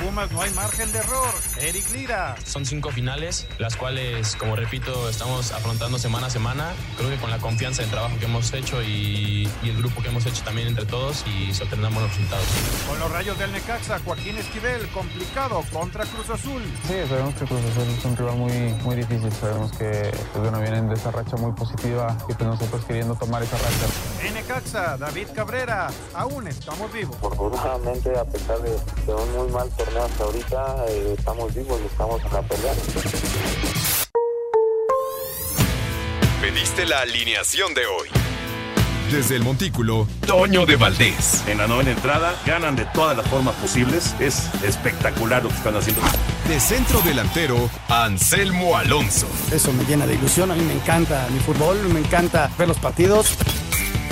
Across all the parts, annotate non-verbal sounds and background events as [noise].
Pumas no hay margen de error. Eric Lira. Son cinco finales, las cuales, como repito, estamos afrontando semana a semana. Creo que con la confianza del trabajo que hemos hecho y, y el grupo que hemos hecho también entre todos y se obtendrán buenos resultados. Con los rayos del Necaxa, Joaquín Esquivel, complicado contra Cruz Azul. Sí, sabemos que Cruz Azul es un rival muy, muy difícil. Sabemos que pues, bueno, vienen de esa racha muy positiva y pues nosotros queriendo tomar esa racha. En Necaxa, David Cabrera. Aún estamos vivos. Afortunadamente, a pesar de, de un muy mal torneo hasta ahorita, eh, estamos vivos y estamos en la pelea. Pediste la alineación de hoy. Desde el Montículo, Toño de Valdés. En la novena entrada, ganan de todas las formas posibles. Es espectacular lo que están haciendo. De centro delantero, Anselmo Alonso. Eso me llena de ilusión. A mí me encanta mi fútbol, me encanta ver los partidos.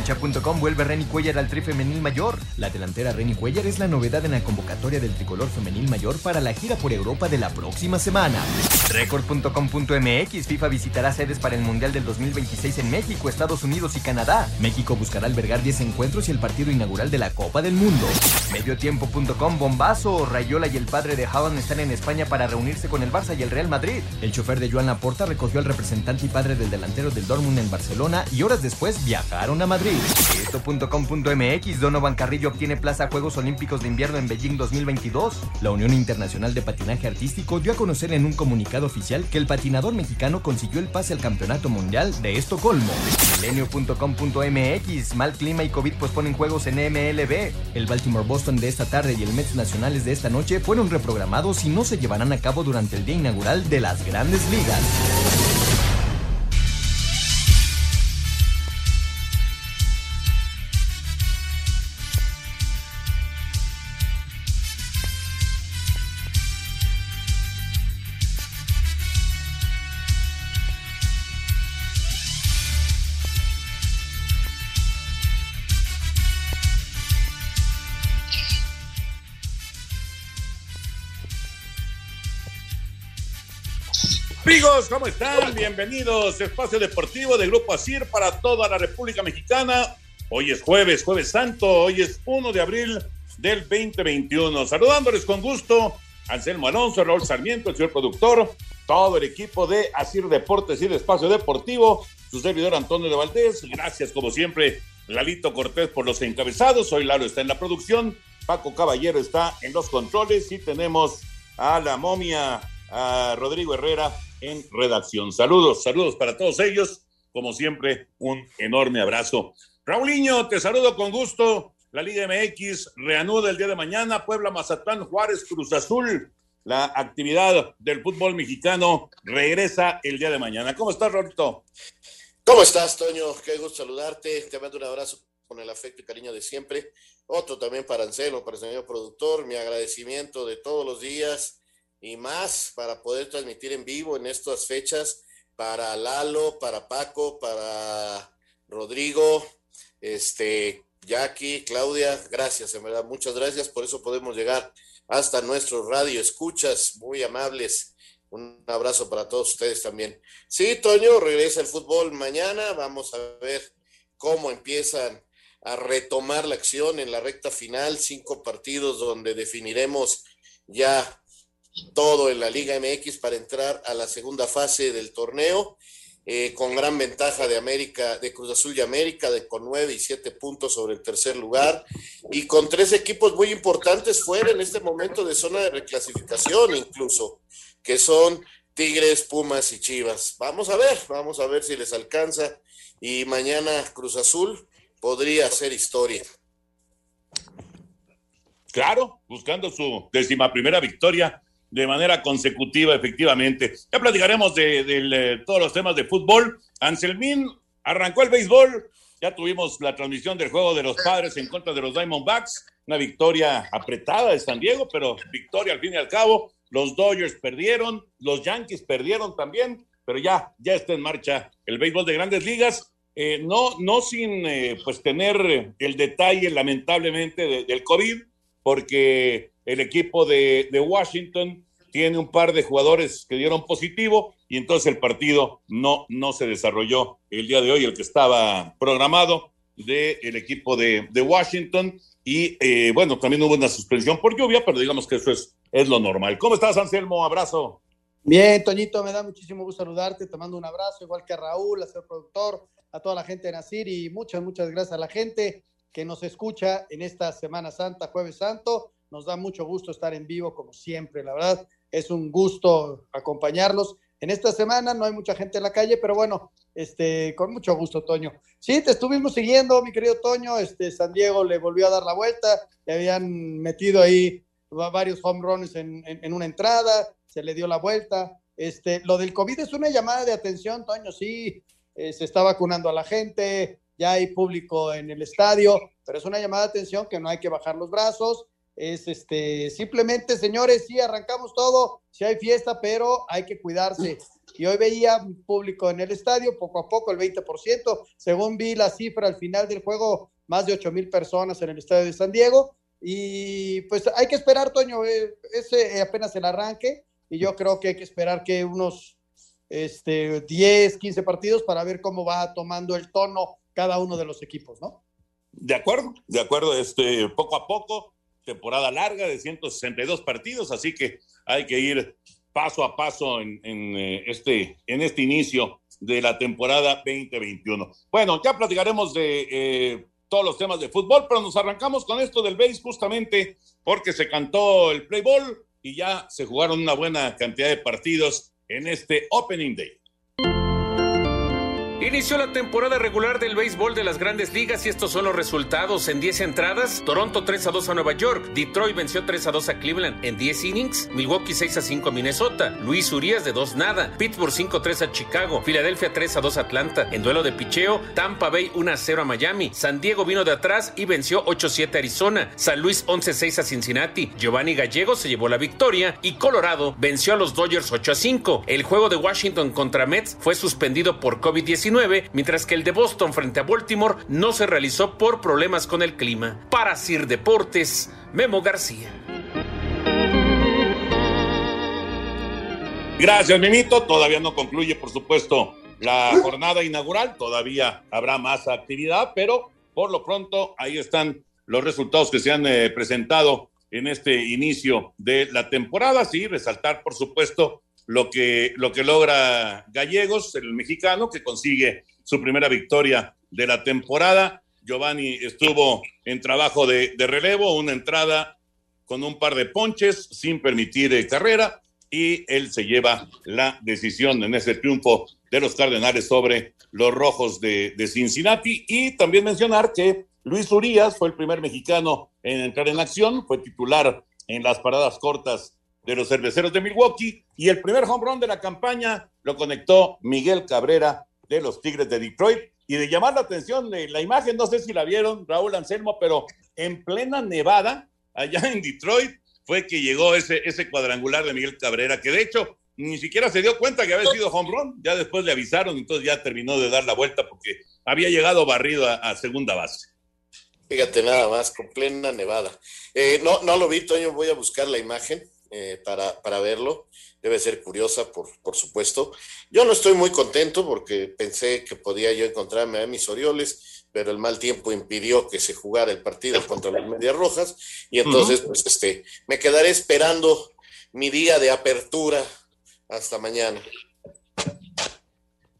Cancha.com vuelve Reni Cuellar al tri femenil mayor. La delantera Reni Cuellar es la novedad en la convocatoria del tricolor femenil mayor para la gira por Europa de la próxima semana. Record.com.mx FIFA visitará sedes para el Mundial del 2026 en México, Estados Unidos y Canadá. México buscará albergar 10 encuentros y el partido inaugural de la Copa del Mundo. Mediotiempo.com Bombazo. Rayola y el padre de Haaland están en España para reunirse con el Barça y el Real Madrid. El chofer de Joan Laporta recogió al representante y padre del delantero del Dortmund en Barcelona y horas después viajaron a Madrid. Esto.com.mx Donovan Carrillo obtiene plaza a Juegos Olímpicos de Invierno en Beijing 2022. La Unión Internacional de Patinaje Artístico dio a conocer en un comunicado oficial que el patinador mexicano consiguió el pase al Campeonato Mundial de Estocolmo. Milenio.com.mx Mal clima y COVID posponen juegos en MLB. El Baltimore Boston de esta tarde y el Mets Nacionales de esta noche fueron reprogramados y no se llevarán a cabo durante el día inaugural de las grandes ligas. Amigos, ¿cómo están? Bienvenidos. Espacio Deportivo de Grupo Asir para toda la República Mexicana. Hoy es jueves, jueves santo. Hoy es 1 de abril del 2021. Saludándoles con gusto. Anselmo Alonso, Raúl Sarmiento, el señor productor, todo el equipo de Asir Deportes y de Espacio Deportivo, su servidor Antonio de Valdés. Gracias, como siempre, Lalito Cortés por los encabezados. Hoy Lalo está en la producción, Paco Caballero está en los controles y tenemos a la momia, a Rodrigo Herrera en redacción. Saludos, saludos para todos ellos. Como siempre, un enorme abrazo. Raulinho, te saludo con gusto. La Liga MX reanuda el día de mañana. Puebla, Mazatlán, Juárez, Cruz Azul. La actividad del fútbol mexicano regresa el día de mañana. ¿Cómo estás, Raulito? ¿Cómo estás, Toño? Qué gusto saludarte. Te mando un abrazo con el afecto y cariño de siempre. Otro también para Anselmo, para el señor productor. Mi agradecimiento de todos los días y más para poder transmitir en vivo en estas fechas para Lalo, para Paco, para Rodrigo, este, Jackie, Claudia, gracias, en verdad, muchas gracias, por eso podemos llegar hasta nuestro radio, escuchas. Muy amables, un abrazo para todos ustedes también. Sí, Toño, regresa el fútbol mañana, vamos a ver cómo empiezan a retomar la acción en la recta final, cinco partidos donde definiremos ya todo en la Liga MX para entrar a la segunda fase del torneo, eh, con gran ventaja de América, de Cruz Azul y América, de, con nueve y siete puntos sobre el tercer lugar, y con tres equipos muy importantes fuera en este momento de zona de reclasificación incluso. que son Tigres, Pumas y Chivas. Vamos a ver, vamos a ver si les alcanza. Y mañana Cruz Azul podría hacer historia. Claro, buscando su décima primera victoria de manera consecutiva, efectivamente. Ya platicaremos de, de, todos los temas de fútbol. Anselmín arrancó el béisbol. Ya tuvimos la transmisión del juego de los padres en contra de los Diamondbacks. Una victoria apretada de San Diego, pero victoria al fin y al cabo. Los Dodgers perdieron, los Yankees perdieron también, pero ya, ya está en marcha el béisbol de grandes ligas. Eh, no, no sin eh, pues tener el detalle, lamentablemente, de, del COVID, porque el equipo de, de, Washington tiene un par de jugadores que dieron positivo y entonces el partido no, no se desarrolló el día de hoy, el que estaba programado del equipo de, de, Washington. Y eh, bueno, también hubo una suspensión por lluvia, pero digamos que eso es, es lo normal. ¿Cómo estás, Anselmo? Abrazo. Bien, Toñito, me da muchísimo gusto saludarte, te mando un abrazo, igual que a Raúl, a ser productor, a toda la gente de Nacir y muchas, muchas gracias a la gente que nos escucha en esta Semana Santa, Jueves Santo. Nos da mucho gusto estar en vivo, como siempre, la verdad. Es un gusto acompañarlos. En esta semana no hay mucha gente en la calle, pero bueno, este, con mucho gusto, Toño. Sí, te estuvimos siguiendo, mi querido Toño. Este, San Diego le volvió a dar la vuelta, le habían metido ahí varios home runs en, una entrada, se le dio la vuelta. Este, lo del COVID es una llamada de atención, Toño, sí, eh, se está vacunando a la gente, ya hay público en el estadio, pero es una llamada de atención que no hay que bajar los brazos. Es este, simplemente, señores, sí, arrancamos todo, sí hay fiesta, pero hay que cuidarse. Y hoy veía público en el estadio, poco a poco, el 20%, según vi la cifra al final del juego, más de 8 mil personas en el estadio de San Diego. Y pues hay que esperar, Toño, eh, ese apenas el arranque, y yo creo que hay que esperar que unos este, 10, 15 partidos para ver cómo va tomando el tono cada uno de los equipos, ¿no? De acuerdo, de acuerdo, este, poco a poco, temporada larga de 162 partidos, así que hay que ir paso a paso en, eh, este, en este inicio de la temporada 2021. Bueno, ya platicaremos de eh, todos los temas de fútbol, pero nos arrancamos con esto del base justamente porque se cantó el play ball y ya se jugaron una buena cantidad de partidos en este Opening Day. Inició la temporada regular del béisbol de las grandes ligas y estos son los resultados. En 10 entradas, Toronto 3 a 2 a Nueva York, Detroit venció 3 a 2 a Cleveland. En 10 innings, Milwaukee 6 a 5 a Minnesota, Luis Urias de 2 nada, Pittsburgh 5 a 3 a Chicago, Filadelfia 3 a 2 a Atlanta. En duelo de picheo, Tampa Bay 1 a 0 a Miami, San Diego vino de atrás y venció 8 a 7 a Arizona, San Luis 11 a 6 a Cincinnati, Giovanni Gallego se llevó la victoria y Colorado venció a los Dodgers 8 a 5. El juego de Washington contra Mets fue suspendido por COVID-19, mientras que el de Boston frente a Baltimore no se realizó por problemas con el clima. Para Sir Deportes, Memo García. Gracias, Mimito. Todavía no concluye, por supuesto, la jornada inaugural. Todavía habrá más actividad, pero por lo pronto ahí están los resultados que se han eh, presentado en este inicio de la temporada. Sí, resaltar, por supuesto, lo que, lo que logra Gallegos, el mexicano, que consigue su primera victoria de la temporada. Giovanni estuvo en trabajo de, relevo, una entrada con un par de ponches sin permitir eh, carrera y él se lleva la decisión en ese triunfo de los Cardenales sobre los Rojos de, de, Cincinnati. Y también mencionar que Luis Urias fue el primer mexicano en entrar en acción, fue titular en las paradas cortas de los cerveceros de Milwaukee y el primer home run de la campaña lo conectó Miguel Cabrera de los Tigres de Detroit y de llamar la atención la imagen, no sé si la vieron, Raúl Anselmo, pero en plena Nevada, allá en Detroit, fue que llegó ese, ese cuadrangular de Miguel Cabrera, que de hecho ni siquiera se dio cuenta que había sido home run, ya después le avisaron, entonces ya terminó de dar la vuelta porque había llegado barrido a, a segunda base. Fíjate nada más, con plena nevada. Eh, no, no lo vi, Toño, voy a buscar la imagen eh, para, para verlo debe ser curiosa, por, por supuesto. Yo no estoy muy contento porque pensé que podía yo encontrarme a mis Orioles, pero el mal tiempo impidió que se jugara el partido [laughs] contra las Medias Rojas y entonces, uh -huh. pues, este, me quedaré esperando mi día de apertura hasta mañana.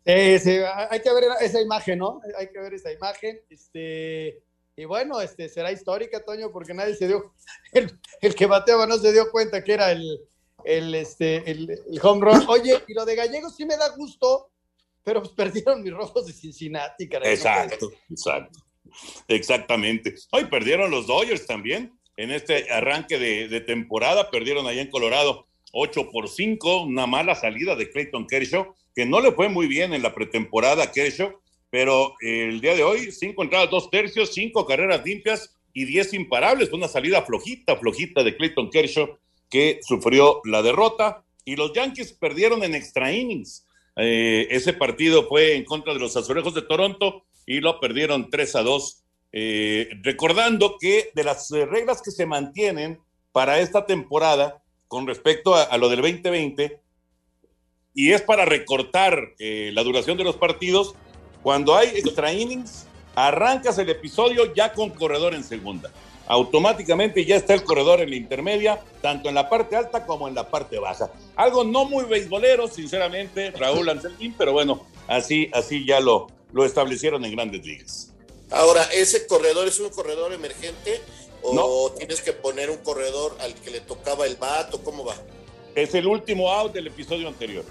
Sí, hay que ver esa imagen, ¿no? Hay que ver esa imagen. Este, y bueno, este, será histórica, Toño, porque nadie se dio, [laughs] el, el que bateaba no se dio cuenta que era el, el, este, el, el home run. Oye, y lo de Gallegos sí me da gusto, pero pues perdieron mis rojos de Cincinnati, caray. Exacto, exacto. Exactamente. Hoy perdieron los Dodgers también en este arranque de, temporada, perdieron allá en Colorado 8 por 5, una mala salida de Clayton Kershaw, que no le fue muy bien en la pretemporada a Kershaw, pero el día de hoy, cinco entradas, dos tercios, cinco carreras limpias y diez imparables. Una salida flojita, flojita de Clayton Kershaw que sufrió la derrota. Y los Yankees perdieron en extra innings. Eh, ese partido fue en contra de los Azulejos de Toronto y lo perdieron 3 a 2. Eh, recordando que de las reglas que se mantienen para esta temporada con respecto a, a lo del 2020, y es para recortar eh, la duración de los partidos, cuando hay extra innings, arrancas el episodio ya con corredor en segunda. Automáticamente ya está el corredor en la intermedia, tanto en la parte alta como en la parte baja. Algo no muy beisbolero, sinceramente, Raúl Anselmín, pero bueno, así, así ya lo, lo establecieron en grandes ligas. Ahora, ¿ese corredor es un corredor emergente o tienes que poner un corredor al que le tocaba el vato? ¿Cómo va? Es el último out del episodio anterior.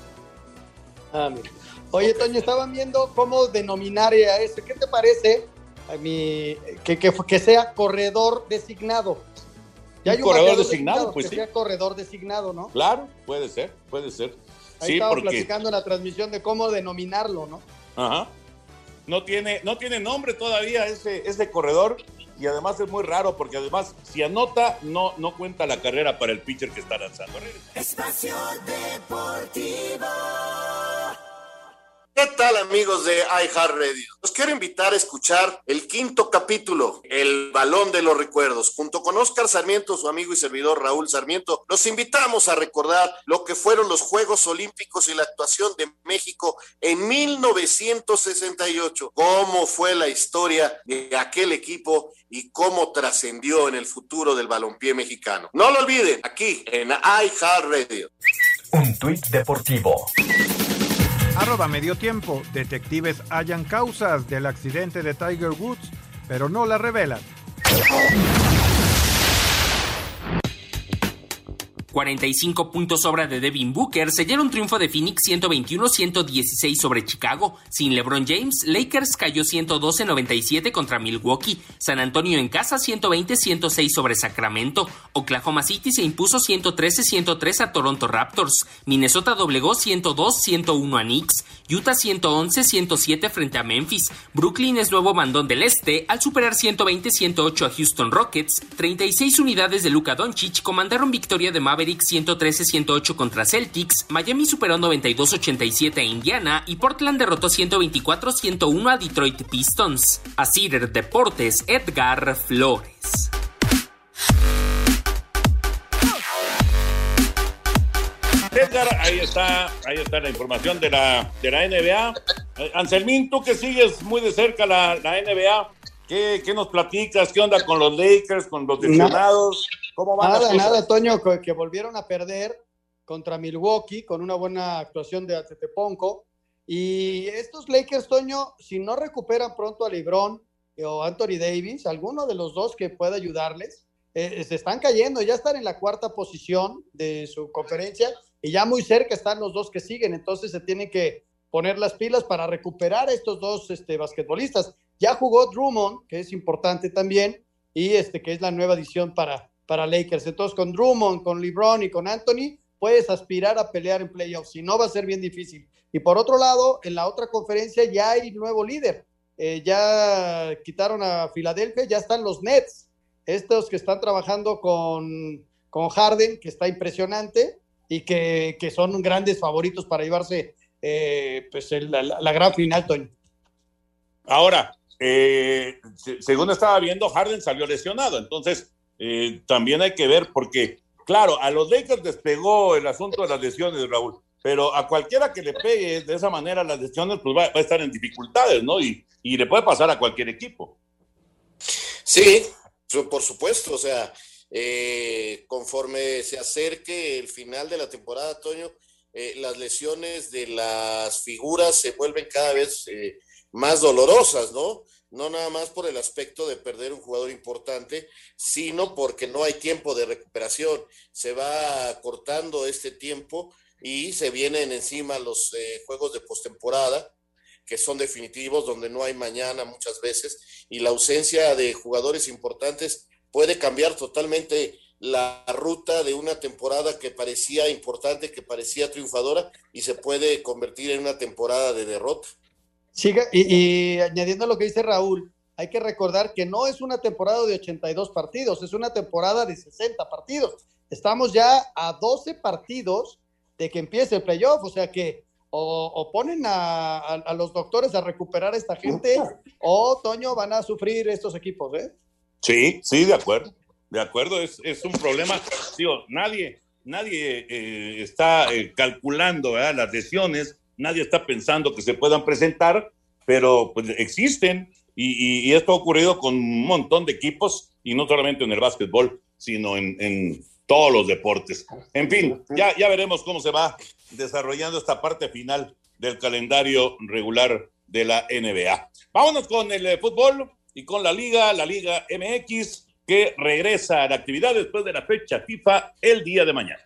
Ah, mira. Oye, Toño, estaban viendo cómo denominar a ese. ¿Qué te parece a mi, que, que, que sea corredor designado? Un hay corredor bateador designado, pues que sí. sea corredor designado, ¿no? Claro, puede ser, puede ser. Ahí sí, estaba porque platicando en la transmisión de cómo denominarlo, ¿no? Ajá. No tiene, no tiene nombre todavía ese, ese corredor y además es muy raro porque además si anota no, no cuenta la carrera para el pitcher que está lanzando. Espacio Deportivo. ¿Qué tal amigos de iHeartRadio? Los quiero invitar a escuchar el quinto capítulo, El Balón de los Recuerdos. Junto con Oscar Sarmiento, su amigo y servidor Raúl Sarmiento, los invitamos a recordar lo que fueron los Juegos Olímpicos y la actuación de México en 1968, cómo fue la historia de aquel equipo y cómo trascendió en el futuro del balompié mexicano. No lo olviden, aquí en iHeartRadio. Un tuit deportivo. Arroba medio tiempo. Detectives hallan causas del accidente de Tiger Woods, pero no la revelan. 45 puntos obra de Devin Booker sellaron triunfo de Phoenix 121-116 sobre Chicago. Sin LeBron James, Lakers cayó 112-97 contra Milwaukee. San Antonio en casa 120-106 sobre Sacramento. Oklahoma City se impuso 113-103 a Toronto Raptors. Minnesota doblegó 102-101 a Knicks. Utah 111-107 frente a Memphis. Brooklyn es nuevo mandón del este al superar 120-108 a Houston Rockets. 36 unidades de Luka Doncic comandaron victoria de Mavericks 113-108 contra Celtics. Miami superó 92-87 a Indiana y Portland derrotó 124-101 a Detroit Pistons. A Cider Deportes, Edgar Flores. Edgar, ahí está, ahí está la información de la, de la NBA. Eh, Anselmín, tú que sigues muy de cerca la, la NBA, ¿qué, ¿qué nos platicas? ¿Qué onda con los Lakers, con los lesionados? ¿Cómo van las Nada, cosas? nada, Toño, que, que volvieron a perder contra Milwaukee con una buena actuación de Ateteponco. Y estos Lakers, Toño, si no recuperan pronto a LeBron o Anthony Davis, alguno de los dos que pueda ayudarles, eh, se están cayendo, ya están en la cuarta posición de su conferencia y ya muy cerca están los dos que siguen, entonces se tienen que poner las pilas para recuperar a estos dos este, basquetbolistas. Ya jugó Drummond, que es importante también, y este que es la nueva adición para, para Lakers. Entonces, con Drummond, con LeBron y con Anthony, puedes aspirar a pelear en playoffs. Si no, va a ser bien difícil. Y por otro lado, en la otra conferencia ya hay nuevo líder. Eh, ya quitaron a Filadelfia, ya están los Nets. Estos que están trabajando con, con Harden, que está impresionante y que, que son grandes favoritos para llevarse eh, pues el- la, la gran final, Toño. Ahora, eh, se- según estaba viendo, Harden salió lesionado, entonces eh, también hay que ver porque, claro, a los Lakers les pegó el asunto de las lesiones, Raúl, pero a cualquiera que le pegue de esa manera las lesiones, pues va, a estar en dificultades, ¿no? Y, y le puede pasar a cualquier equipo. Sí, por supuesto, o sea, eh, conforme se acerque el final de la temporada, Toño, las lesiones de las figuras se vuelven cada vez más dolorosas, ¿no? no nada más por el aspecto de perder un jugador importante, sino porque no hay tiempo de recuperación. Se va cortando este tiempo y se vienen encima los eh, juegos de postemporada que son definitivos, donde no hay mañana muchas veces, y la ausencia de jugadores importantes puede cambiar totalmente la ruta de una temporada que parecía importante, que parecía triunfadora, y se puede convertir en una temporada de derrota. Siga, y, y añadiendo lo que dice Raúl, hay que recordar que no es una temporada de 82 partidos, es una temporada de 60 partidos. Estamos ya a 12 partidos de que empiece el playoff, o sea que o, ponen a, los doctores a recuperar a esta gente, o Toño van a sufrir estos equipos, ¿eh? Sí, sí, de acuerdo. De acuerdo, es, un problema. Digo, nadie, nadie eh, está eh, calculando las lesiones, nadie está pensando que se puedan presentar, pero pues existen y, esto ha ocurrido con un montón de equipos y no solamente en el básquetbol, sino en, todos los deportes. En fin, ya, ya veremos cómo se va desarrollando esta parte final del calendario regular de la NBA. Vámonos con el eh, fútbol y con la liga, la liga MX, que regresa a la actividad después de la fecha FIFA el día de mañana.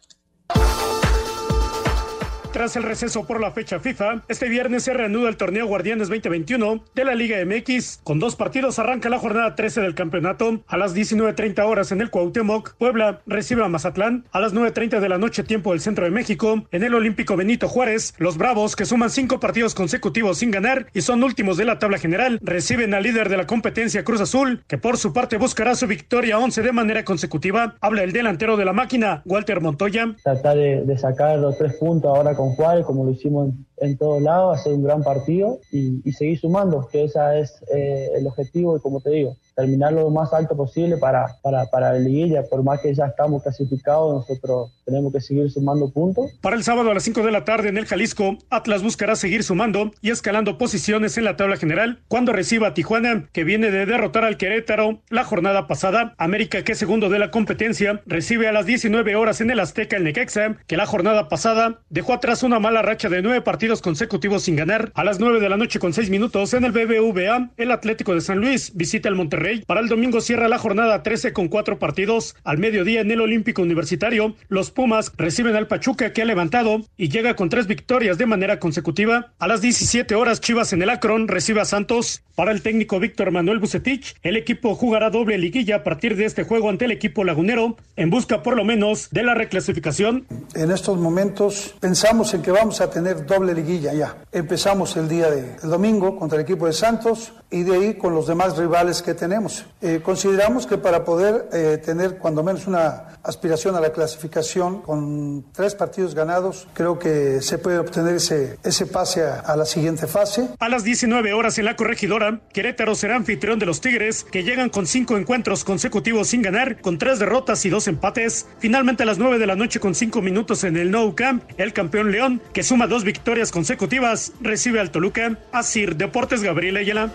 Tras el receso por la fecha FIFA, este viernes se reanuda el torneo Guardianes 2021 de la Liga MX. Con dos partidos arranca la jornada 13 del campeonato. A las 19.30 horas en el Cuauhtémoc, Puebla recibe a Mazatlán. A las 9.30 de la noche tiempo del Centro de México, en el Olímpico Benito Juárez, los Bravos, que suman cinco partidos consecutivos sin ganar y son últimos de la tabla general, reciben al líder de la competencia Cruz Azul, que por su parte buscará su victoria 11 de manera consecutiva. Habla el delantero de la máquina, Walter Montoya. Tratar de, sacar los tres puntos ahora con con como lo hicimos en, todos lados, hacer un gran partido y, seguir sumando, que ese es eh, el objetivo y como te digo, terminar lo más alto posible para, para, para la liguilla. Por más que ya estamos clasificados, nosotros tenemos que seguir sumando puntos. Para el sábado a las 5 de la tarde en el Jalisco, Atlas buscará seguir sumando y escalando posiciones en la tabla general cuando reciba a Tijuana, que viene de derrotar al Querétaro la jornada pasada. América, que es segundo de la competencia, recibe a las 19 horas en el Azteca el Necaxa, que la jornada pasada dejó atrás una mala racha de nueve partidos consecutivos sin ganar. A las 9 de la noche con 6 minutos en el BBVA, el Atlético de San Luis visita el Monterrey para el domingo cierra la jornada 13 con cuatro partidos. Al mediodía en el Olímpico Universitario, los Pumas reciben al Pachuca que ha levantado y llega con tres victorias de manera consecutiva. A las 17 horas Chivas en el Akron recibe a Santos. Para el técnico Víctor Manuel Bucetich, el equipo jugará doble liguilla a partir de este juego ante el equipo lagunero en busca por lo menos de la reclasificación. En estos momentos pensamos en que vamos a tener doble liguilla ya. Empezamos el día de domingo contra el equipo de Santos y de ahí con los demás rivales que tenemos. Eh, consideramos que para poder eh, tener cuando menos una aspiración a la clasificación con tres partidos ganados, creo que se puede obtener ese, pase a, la siguiente fase. A las 19 horas en la corregidora, Querétaro será anfitrión de los Tigres, que llegan con cinco encuentros consecutivos sin ganar, con tres derrotas y dos empates. Finalmente a las 9 de la noche con cinco minutos en el Nou Camp, el campeón León, que suma dos victorias consecutivas, recibe al Toluca. Asir Deportes Gabriel Ayala.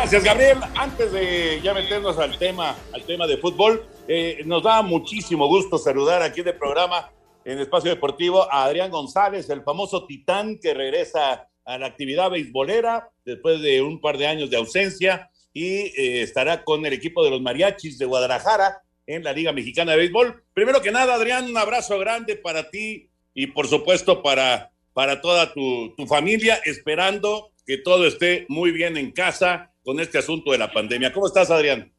Gracias, Gabriel. Antes de ya meternos al tema, al tema de fútbol, eh, nos da muchísimo gusto saludar aquí de programa en Espacio Deportivo a Adrián González, el famoso titán que regresa a la actividad beisbolera después de un par de años de ausencia y eh, estará con el equipo de los mariachis de Guadalajara en la Liga Mexicana de Béisbol. Primero que nada, Adrián, un abrazo grande para ti y por supuesto para, para toda tu familia, esperando que todo esté muy bien en casa con este asunto de la pandemia. ¿Cómo estás, Adrián?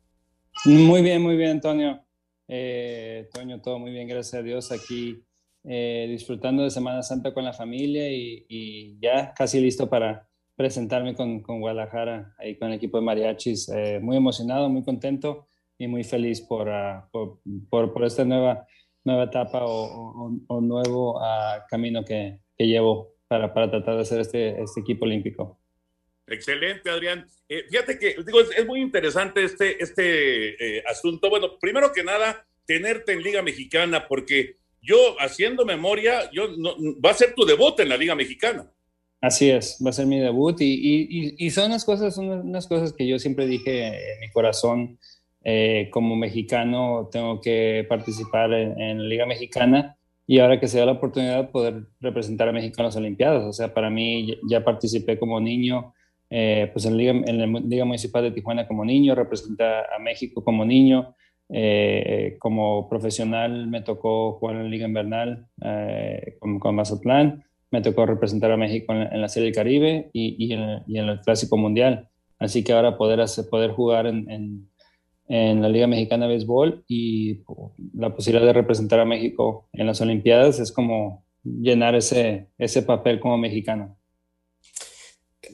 Muy bien, muy bien, Antonio. Eh, Toño, todo muy bien, gracias a Dios. Aquí eh, disfrutando de Semana Santa con la familia y, ya casi listo para presentarme con, Guadalajara, ahí con el equipo de mariachis. Eh, muy emocionado, muy contento y muy feliz por, uh, por, por, esta nueva, nueva etapa o, nuevo uh, camino que, que llevo para, para, tratar de hacer este, este equipo olímpico. Excelente, Adrián. Eh, fíjate que digo, es, muy interesante este, este eh, asunto. Bueno, primero que nada, tenerte en Liga Mexicana, porque yo, haciendo memoria, yo no, va a ser tu debut en la Liga Mexicana. Así es, va a ser mi debut y, y, y son unas cosas, son unas cosas que yo siempre dije en mi corazón. Eh, como mexicano tengo que participar en, en, la Liga Mexicana y ahora que se da la oportunidad de poder representar a México en las Olimpiadas. O sea, para mí ya participé como niño, eh, pues en Liga, la Liga Municipal de Tijuana como niño, representé a México como niño. Eh, como profesional me tocó jugar en la Liga Invernal eh, con, con, Mazatlán, me tocó representar a México en, la Serie del Caribe y, y, en, y, en, el Clásico Mundial. Así que ahora poder, hacer, poder jugar en, en, la Liga Mexicana de Béisbol y la posibilidad de representar a México en las Olimpiadas es como llenar ese, ese papel como mexicano.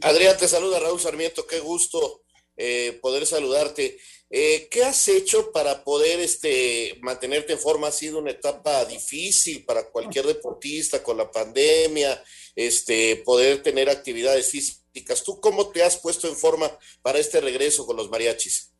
Adrián, te saluda Raúl Sarmiento, qué gusto eh, poder saludarte. Eh, ¿Qué has hecho para poder este, mantenerte en forma? Ha sido una etapa difícil para cualquier deportista con la pandemia, este, poder tener actividades físicas. ¿Tú cómo te has puesto en forma para este regreso con los mariachis?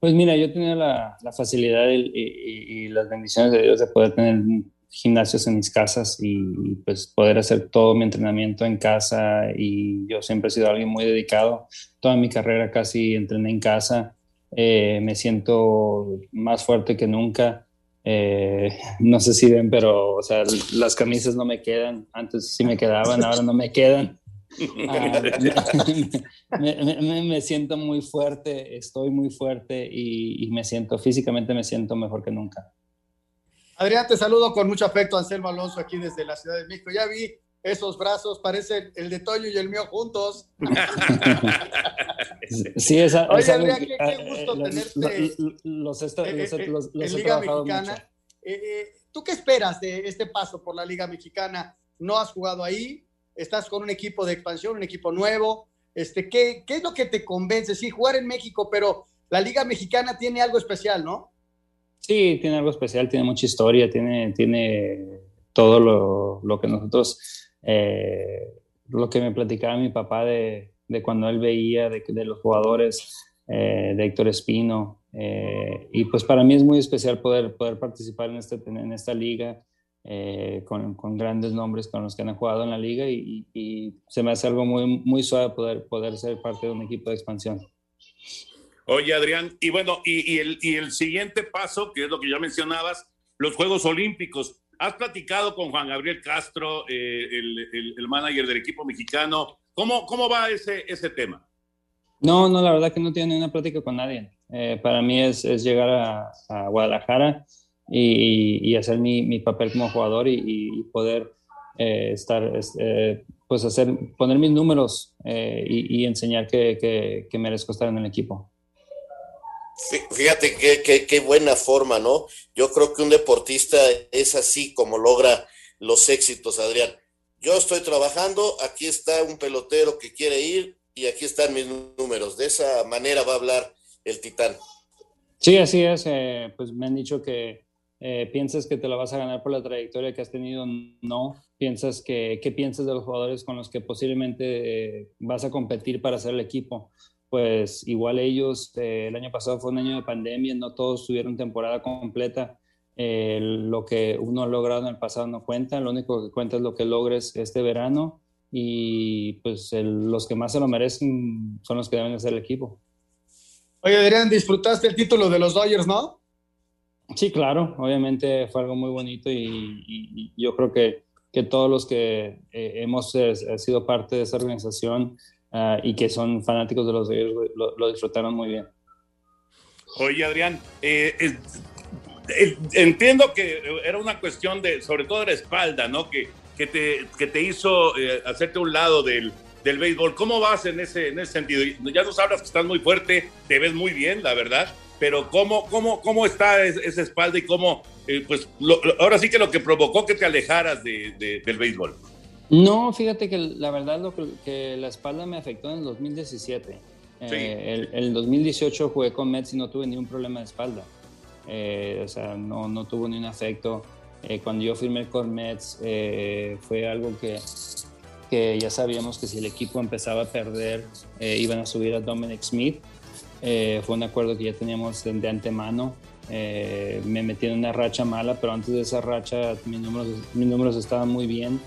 Pues mira, yo tenía la, la facilidad y, las bendiciones de Dios de poder tener gimnasios en mis casas y, y pues poder hacer todo mi entrenamiento en casa y yo siempre he sido alguien muy dedicado. Toda mi carrera casi entrené en casa eh, me siento más fuerte que nunca. Eh, [laughs] no sé si ven, pero o sea, las camisas no me quedan. Antes sí me quedaban, ahora no me quedan. Ah, [laughs] me, me, me, siento muy fuerte, estoy muy fuerte y, y, me siento físicamente me siento mejor que nunca. Adrián, te saludo con mucho afecto, Anselmo Alonso, aquí desde la Ciudad de México. Ya vi esos brazos, parecen el de Toño y el mío juntos. [laughs] Sí, esa, Oye, Adrián, qué, qué gusto los, tenerte los, los, eh, los, eh, los, los en Liga Mexicana. Eh, eh, ¿Tú qué esperas de este paso por la Liga Mexicana? No has jugado ahí, estás con un equipo de expansión, un equipo nuevo. Este, ¿qué, ¿Qué es lo que te convence? Sí, jugar en México, pero la Liga Mexicana tiene algo especial, ¿no? Sí, tiene algo especial, tiene mucha historia, tiene, tiene todo lo, que nosotros, eh, lo que me platicaba mi papá de, de cuando él veía de, de los jugadores eh, de Héctor Espino. Eh, y pues para mí es muy especial poder, poder participar en, este, en esta liga eh, con, con, grandes nombres con los que han jugado en la liga y, y, se me hace algo muy, muy suave poder, poder ser parte de un equipo de expansión. Oye, Adrián, y bueno, y, y, el, y el siguiente paso, que es lo que ya mencionabas, los Juegos Olímpicos. Has platicado con Juan Gabriel Castro, eh, el, el, el, manager del equipo mexicano. ¿Cómo, cómo va ese, ese tema? No, no, la verdad que no tiene una plática con nadie. Eh, para mí es, es llegar a, a, Guadalajara y, y hacer mi, mi, papel como jugador y, y poder eh, estar, eh, pues hacer, poner mis números eh, y, enseñar que, que, que merezco estar en el equipo. Fíjate qué, qué, qué, buena forma, ¿no? Yo creo que un deportista es así como logra los éxitos, Adrián. Yo estoy trabajando, aquí está un pelotero que quiere ir y aquí están mis números. De esa manera va a hablar el titán. Sí, así es. Eh, pues me han dicho que eh, piensas que te la vas a ganar por la trayectoria que has tenido. No. Piensas que, ¿qué piensas de los jugadores con los que posiblemente eh, vas a competir para hacer el equipo? pues igual ellos, eh, el año pasado fue un año de pandemia, no todos tuvieron temporada completa. Eh, lo que uno ha logrado en el pasado no cuenta, lo único que cuenta es lo que logres este verano y pues el, los que más se lo merecen son los que deben ser el equipo. Oye, Adrián, disfrutaste el título de los Dodgers, ¿no? Sí, claro, obviamente fue algo muy bonito y, y, y yo creo que, que, todos los que eh, hemos eh, sido parte de esa organización Uh, y que son fanáticos de los Dodgers lo, lo, disfrutaron muy bien. Oye, Adrián, eh, entiendo que era una cuestión de, sobre todo de la espalda, ¿no? Que, que, te, que te hizo eh, hacerte un lado del, del béisbol. ¿Cómo vas en ese, en ese sentido? Ya nos hablas que estás muy fuerte, te ves muy bien, la verdad, pero ¿cómo, cómo, cómo está esa espalda y cómo, pues, lo, ahora sí que lo que provocó que te alejaras de, de, del béisbol? No, fíjate que la verdad lo que, que la espalda me afectó en el 2017. Sí. Eh, el, el, 2018 jugué con Mets y no tuve ni un problema de espalda. Eh, o sea, no, no tuvo ni un afecto. Eh, cuando yo firmé con Mets eh, fue algo que, que ya sabíamos que si el equipo empezaba a perder eh, iban a subir a Dominic Smith. Fue un acuerdo que ya teníamos de, de antemano. me metí en una racha mala, pero antes de esa racha mis números, mis números estaban muy bien.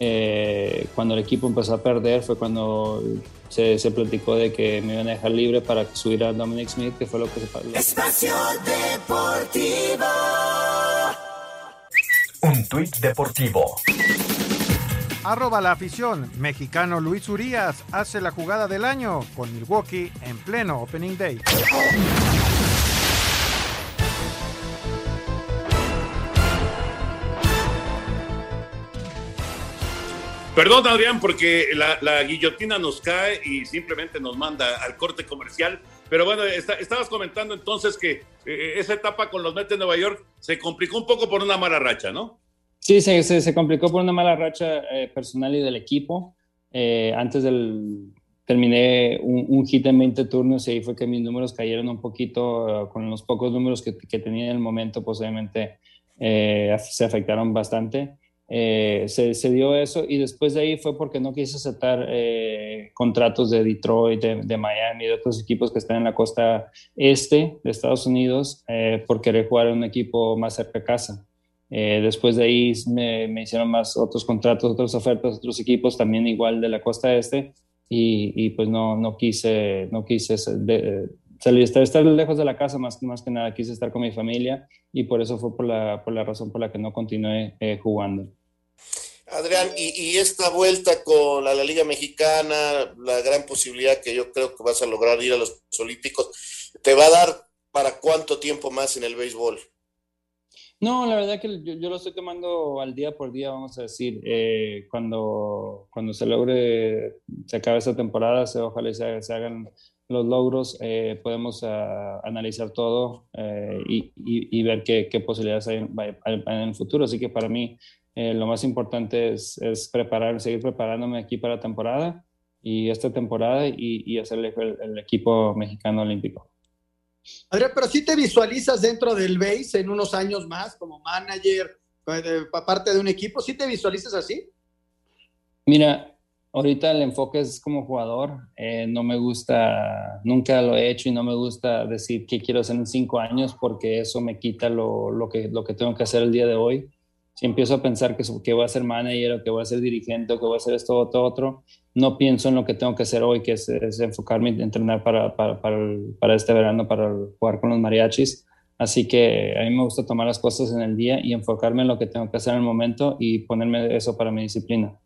Eh, cuando el equipo empezó a perder fue cuando se, se, platicó de que me iban a dejar libre para que subiera Dominic Smith, que fue lo que se pasó. Espacio Deportivo. Un tuit deportivo. Arroba la afición. Mexicano Luis Urias hace la jugada del año con Milwaukee en pleno Opening Day. Perdón, Adrián, porque la, guillotina nos cae y simplemente nos manda al corte comercial. Pero bueno, estabas comentando entonces que eh, esa etapa con los Mets de Nueva York se complicó un poco por una mala racha, ¿no? Sí, se, se, se complicó por una mala racha eh, personal y del equipo. Eh, antes del. Terminé un, un, hit en 20 turnos y ahí fue que mis números cayeron un poquito. Uh, con los pocos números que, que, tenía en el momento, pues obviamente se afectaron bastante. Eh, se, se, dio eso y después de ahí fue porque no quise aceptar eh, contratos de Detroit, de, de, Miami, de otros equipos que están en la costa este de Estados Unidos eh, por querer jugar en un equipo más cerca de casa. Eh, después de ahí me, me, hicieron más otros contratos, otras ofertas, otros equipos también igual de la costa este y, y pues no, no quise, no quise de, salir, estar, estar, lejos de la casa más, más que nada, quise estar con mi familia y por eso fue por la, por la razón por la que no continué jugando. Adrián, y, y, esta vuelta con la, la, Liga Mexicana, la gran posibilidad que yo creo que vas a lograr ir a los Olímpicos, ¿te va a dar para cuánto tiempo más en el béisbol? No, la verdad que yo, lo estoy tomando al día por día, vamos a decir. Eh, cuando, cuando se logre, se acabe esta temporada, se, ojalá se, hagan los logros, eh, podemos uh, analizar todo eh, y, ver qué, posibilidades hay en, el futuro. Así que para mí lo más importante es, es, preparar, seguir preparándome aquí para la temporada y esta temporada y, y el, equipo mexicano olímpico. Adrián, pero si ¿sí te visualizas dentro del base en unos años más como manager, parte de un equipo, ¿sí te visualizas así? Mira, ahorita el enfoque es como jugador, eh, no me gusta, nunca lo he hecho y no me gusta decir qué quiero hacer en cinco años porque eso me quita lo, lo, que, lo que tengo que hacer el día de hoy si empiezo a pensar que, que voy a ser manager o que voy a ser dirigente o que voy a hacer esto o todo otro, no pienso en lo que tengo que hacer hoy, que es, es enfocarme en entrenar para, para, para, el, para, este verano, para jugar con los mariachis. Así que a mí me gusta tomar las cosas en el día y enfocarme en lo que tengo que hacer en el momento y ponerme eso para mi disciplina.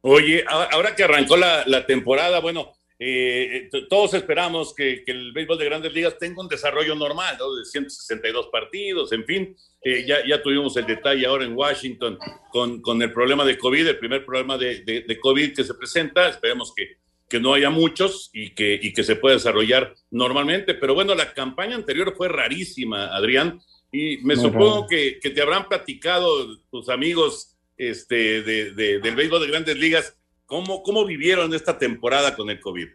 Oye, ahora que arrancó la, la temporada, bueno, eh, todos esperamos que, que, el béisbol de grandes ligas tenga un desarrollo normal, ¿no? de 162 partidos, en fin, eh, ya, ya, tuvimos el detalle ahora en Washington con, con el problema de COVID, el primer problema de, de, de COVID que se presenta, esperemos que, que no haya muchos y que, y que se pueda desarrollar normalmente, pero bueno, la campaña anterior fue rarísima, Adrián, y me Muy supongo que, que, te habrán platicado tus amigos este, de, del béisbol de grandes ligas ¿Cómo, ¿Cómo vivieron esta temporada con el COVID?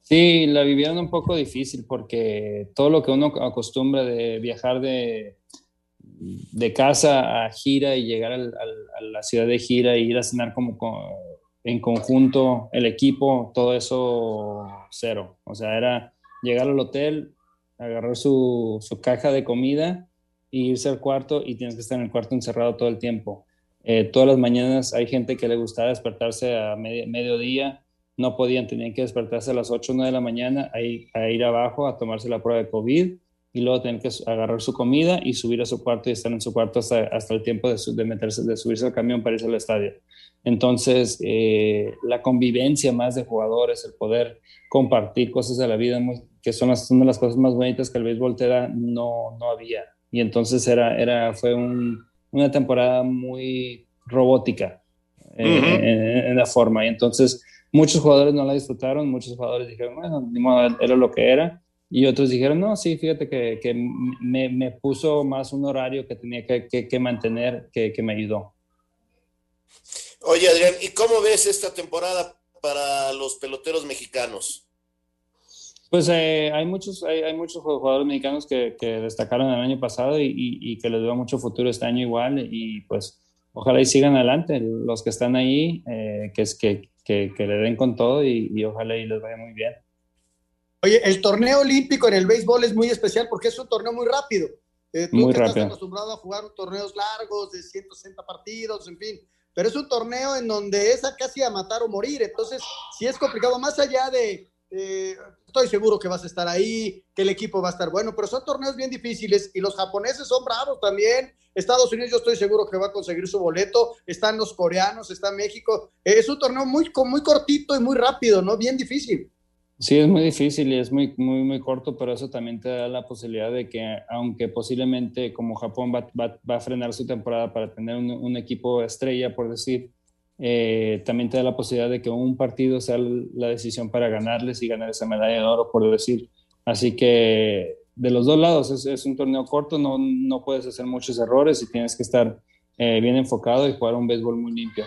Sí, la vivieron un poco difícil porque todo lo que uno acostumbra de viajar de, de casa a gira y llegar al, al, a la ciudad de gira e ir a cenar como con, en conjunto, el equipo, todo eso cero. O sea, era llegar al hotel, agarrar su, su caja de comida e irse al cuarto y tienes que estar en el cuarto encerrado todo el tiempo. Eh, todas las mañanas hay gente que le gustaba despertarse a medio, mediodía, no podían, tenían que despertarse a las 8 o 9 de la mañana a ir, abajo a tomarse la prueba de COVID y luego tener que agarrar su comida y subir a su cuarto y estar en su cuarto hasta, hasta el tiempo de, de, meterse, de subirse al camión para irse al estadio. Entonces, eh, la convivencia más de jugadores, el poder compartir cosas de la vida, que son, las, son de las cosas más bonitas que el béisbol te da, no, no había. Y entonces era, era, fue un, una temporada muy robótica eh, uh -huh. en, en, la forma. Y entonces muchos jugadores no la disfrutaron, muchos jugadores dijeron, bueno, ni modo, era lo que era. Y otros dijeron, no, sí, fíjate que, que me, me, puso más un horario que tenía que, que, que mantener, que, que me ayudó. Oye, Adrián, ¿y cómo ves esta temporada para los peloteros mexicanos? Pues eh, hay, muchos, hay, hay, muchos jugadores mexicanos que, que, destacaron el año pasado y, y, y, que les veo mucho futuro este año igual y pues ojalá y sigan adelante los que están ahí, eh, que, es, que, que, que, le den con todo y, y, ojalá y les vaya muy bien. Oye, el torneo olímpico en el béisbol es muy especial porque es un torneo muy rápido. Eh, tú muy que rápido. estás acostumbrado a jugar torneos largos de 160 partidos, en fin, pero es un torneo en donde es a casi a matar o morir, entonces sí es complicado, más allá de eh, estoy seguro que vas a estar ahí, que el equipo va a estar bueno, pero son torneos bien difíciles y los japoneses son bravos también. Estados Unidos yo estoy seguro que va a conseguir su boleto, están los coreanos, está México. Eh, es un torneo muy, muy cortito y muy rápido, ¿no? Bien difícil. Sí, es muy difícil y es muy, muy, muy corto, pero eso también te da la posibilidad de que, aunque posiblemente como Japón va, a frenar su temporada para tener un equipo estrella, por decir, eh, también te da la posibilidad de que un partido sea la decisión para ganarles y ganar esa medalla de oro, por decir. Así que de los dos lados es, es un torneo corto, no, no puedes hacer muchos errores y tienes que estar eh, bien enfocado y jugar un béisbol muy limpio.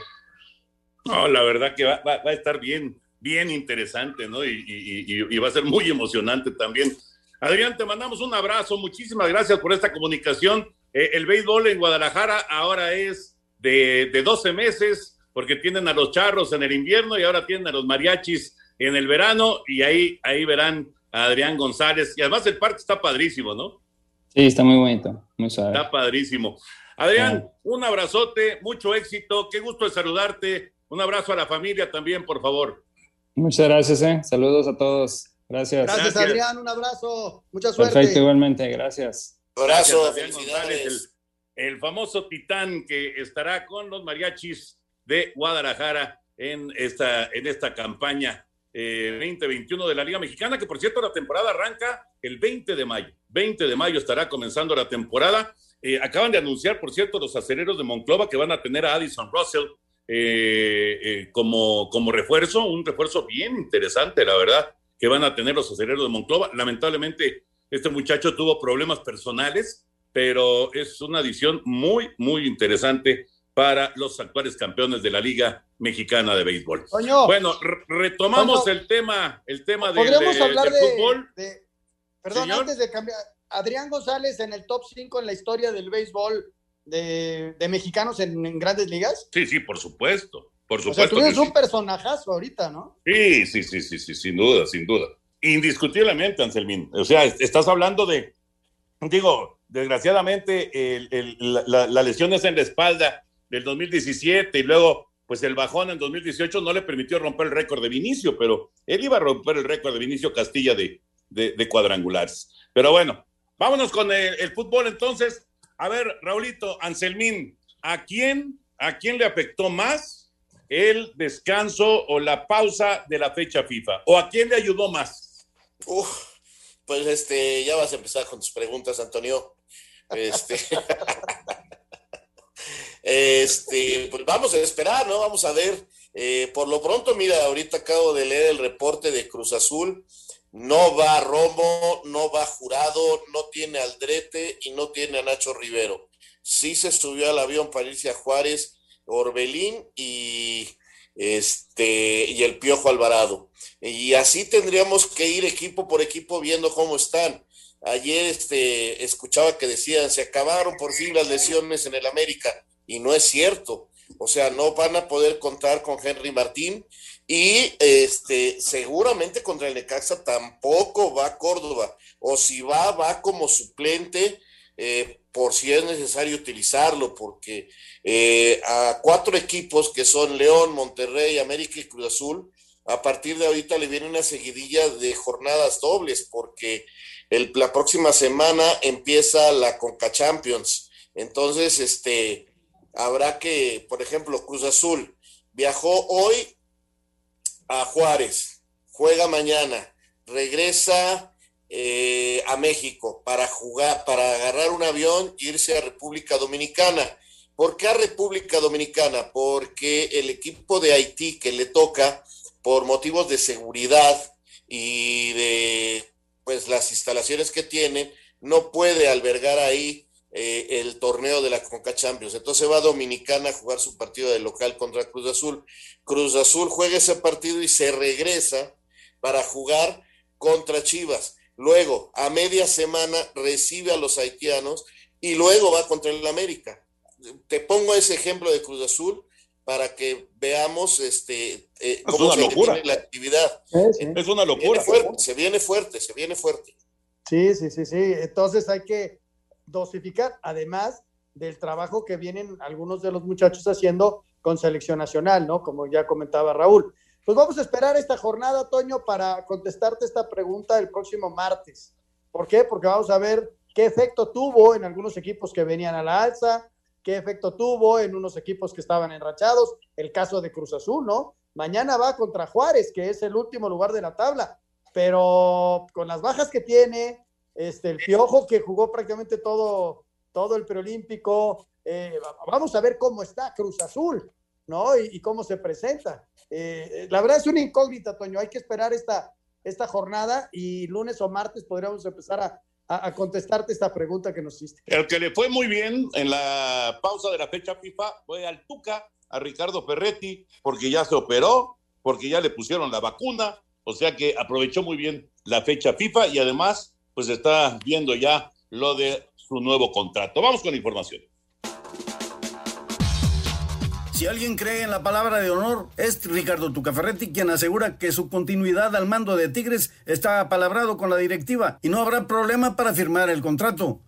No, la verdad que va, va, va a estar bien bien interesante, ¿no? Y, y, y, va a ser muy emocionante también. Adrián, te mandamos un abrazo, muchísimas gracias por esta comunicación. Eh, el béisbol en Guadalajara ahora es de, de 12 meses, porque tienen a los charros en el invierno y ahora tienen a los mariachis en el verano, y ahí, ahí verán a Adrián González. Y además el parque está padrísimo, ¿no? Sí, está muy bonito, muy suave. Está padrísimo. Adrián, un abrazote, mucho éxito, qué gusto de saludarte. Un abrazo a la familia también, por favor. Muchas gracias, ¿eh? Saludos a todos. Gracias. Gracias, Adrián. Un abrazo. Mucha suerte. Perfecto, igualmente. Gracias. abrazo. felicidades. El, el, famoso titán que estará con los mariachis de Guadalajara en esta, en esta campaña eh, 2021 de la Liga Mexicana, que por cierto la temporada arranca el 20 de mayo. 20 de mayo estará comenzando la temporada. Eh, acaban de anunciar, por cierto, los aceleros de Monclova que van a tener a Addison Russell eh, eh, como, como refuerzo, un refuerzo bien interesante, la verdad, que van a tener los aceleros de Monclova. Lamentablemente, este muchacho tuvo problemas personales, pero es una adición muy, muy interesante para los actuales campeones de la Liga Mexicana de Béisbol. bueno, retomamos el tema, el tema del, ¿podríamos hablar de, fútbol. perdón, antes de cambiar, Adrián González en el top 5 en la historia del béisbol de, de mexicanos en, en, grandes ligas? Sí, sí, por supuesto. Por supuesto. O sea, tú eres un sí. personajazo ahorita, ¿no? Sí, sí, sí, sí, sí, sin duda, sin duda. Indiscutiblemente, Anselmín. O sea, estás hablando de, digo, desgraciadamente, el, el, la, la lesión es en la espalda del 2017 y luego, pues el bajón en 2018 no le permitió romper el récord de Vinicio, pero él iba a romper el récord de Vinicio Castilla de, de, de cuadrangulares. Pero bueno, vámonos con el, el fútbol entonces. A ver, Raulito, Anselmín, ¿a quién, ¿a quién le afectó más el descanso o la pausa de la fecha FIFA? ¿O a quién le ayudó más? Uf, pues este, ya vas a empezar con tus preguntas, Antonio. Este, [laughs] este, pues vamos a esperar, ¿no? Vamos a ver. Eh, por lo pronto, mira, ahorita acabo de leer el reporte de Cruz Azul no va Romo, no va Jurado, no tiene Aldrete y no tiene a Nacho Rivero. Sí se subió al avión para irse a Juárez, Orbelín y este y el Piojo Alvarado. Y así tendríamos que ir equipo por equipo viendo cómo están. Ayer este, escuchaba que decían, se acabaron por fin las lesiones en el América, y no es cierto. O sea, no van a poder contar con Henry Martín y este, seguramente contra el Necaxa tampoco va Córdoba. O si va, va como suplente eh, por si es necesario utilizarlo, porque eh, a cuatro equipos que son León, Monterrey, América y Cruz Azul, a partir de ahorita le viene una seguidilla de jornadas dobles, porque el, la próxima semana empieza la Conca Champions. Entonces, este, habrá que, por ejemplo, Cruz Azul viajó hoy a Juárez, juega mañana, regresa eh, a México para jugar, para agarrar un avión e irse a República Dominicana. ¿Por qué a República Dominicana? Porque el equipo de Haití que le toca, por motivos de seguridad y de pues las instalaciones que tienen, no puede albergar ahí eh, el torneo de la Conca Champions. Entonces va Dominicana a jugar su partido de local contra Cruz Azul. Cruz Azul juega ese partido y se regresa para jugar contra Chivas. Luego, a media semana, recibe a los haitianos y luego va contra el América. Te pongo ese ejemplo de Cruz Azul para que veamos este eh, cómo se tiene la actividad. Sí, sí. Es una locura. Se viene, fuerte, se viene fuerte, se viene fuerte. Sí, sí, sí, sí. Entonces hay que dosificar, además del trabajo que vienen algunos de los muchachos haciendo con selección nacional, ¿no? Como ya comentaba Raúl. Pues vamos a esperar esta jornada, Toño, para contestarte esta pregunta el próximo martes. ¿Por qué? Porque vamos a ver qué efecto tuvo en algunos equipos que venían a la alza, qué efecto tuvo en unos equipos que estaban enrachados, el caso de Cruz Azul, ¿no? Mañana va contra Juárez, que es el último lugar de la tabla, pero con las bajas que tiene, este, el Piojo que jugó prácticamente todo, todo el preolímpico, eh, vamos a ver cómo está Cruz Azul, ¿no? Y, cómo se presenta. Eh, la verdad es una incógnita, Toño, hay que esperar esta, esta jornada y lunes o martes podríamos empezar a, a, contestarte esta pregunta que nos hiciste. El que le fue muy bien en la pausa de la fecha FIFA fue al Tuca, a Ricardo Ferretti, porque ya se operó, porque ya le pusieron la vacuna, o sea que aprovechó muy bien la fecha FIFA y además pues está viendo ya lo de su nuevo contrato. Vamos con información. Si alguien cree en la palabra de honor, es Ricardo Tucaferretti quien asegura que su continuidad al mando de Tigres está apalabrado con la directiva y no habrá problema para firmar el contrato.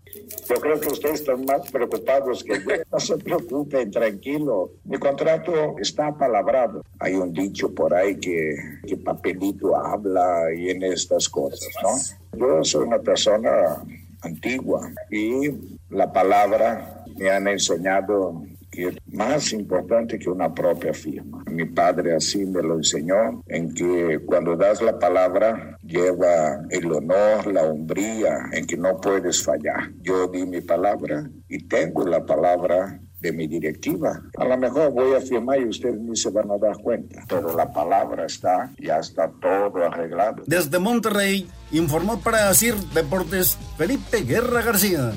Yo creo que ustedes están más preocupados que yo. No se preocupen, tranquilo. Mi contrato está apalabrado. Hay un dicho por ahí que, que papelito habla y en estas cosas, ¿no? Yo soy una persona antigua y la palabra me han enseñado que es más importante que una propia firma. Mi padre así me lo enseñó, en que cuando das la palabra lleva el honor, la hombría, en que no puedes fallar. Yo di mi palabra y tengo la palabra de mi directiva. A lo mejor voy a firmar y ustedes ni se van a dar cuenta, pero la palabra está, ya está todo arreglado. Desde Monterrey, informó para CIR Deportes Felipe Guerra García.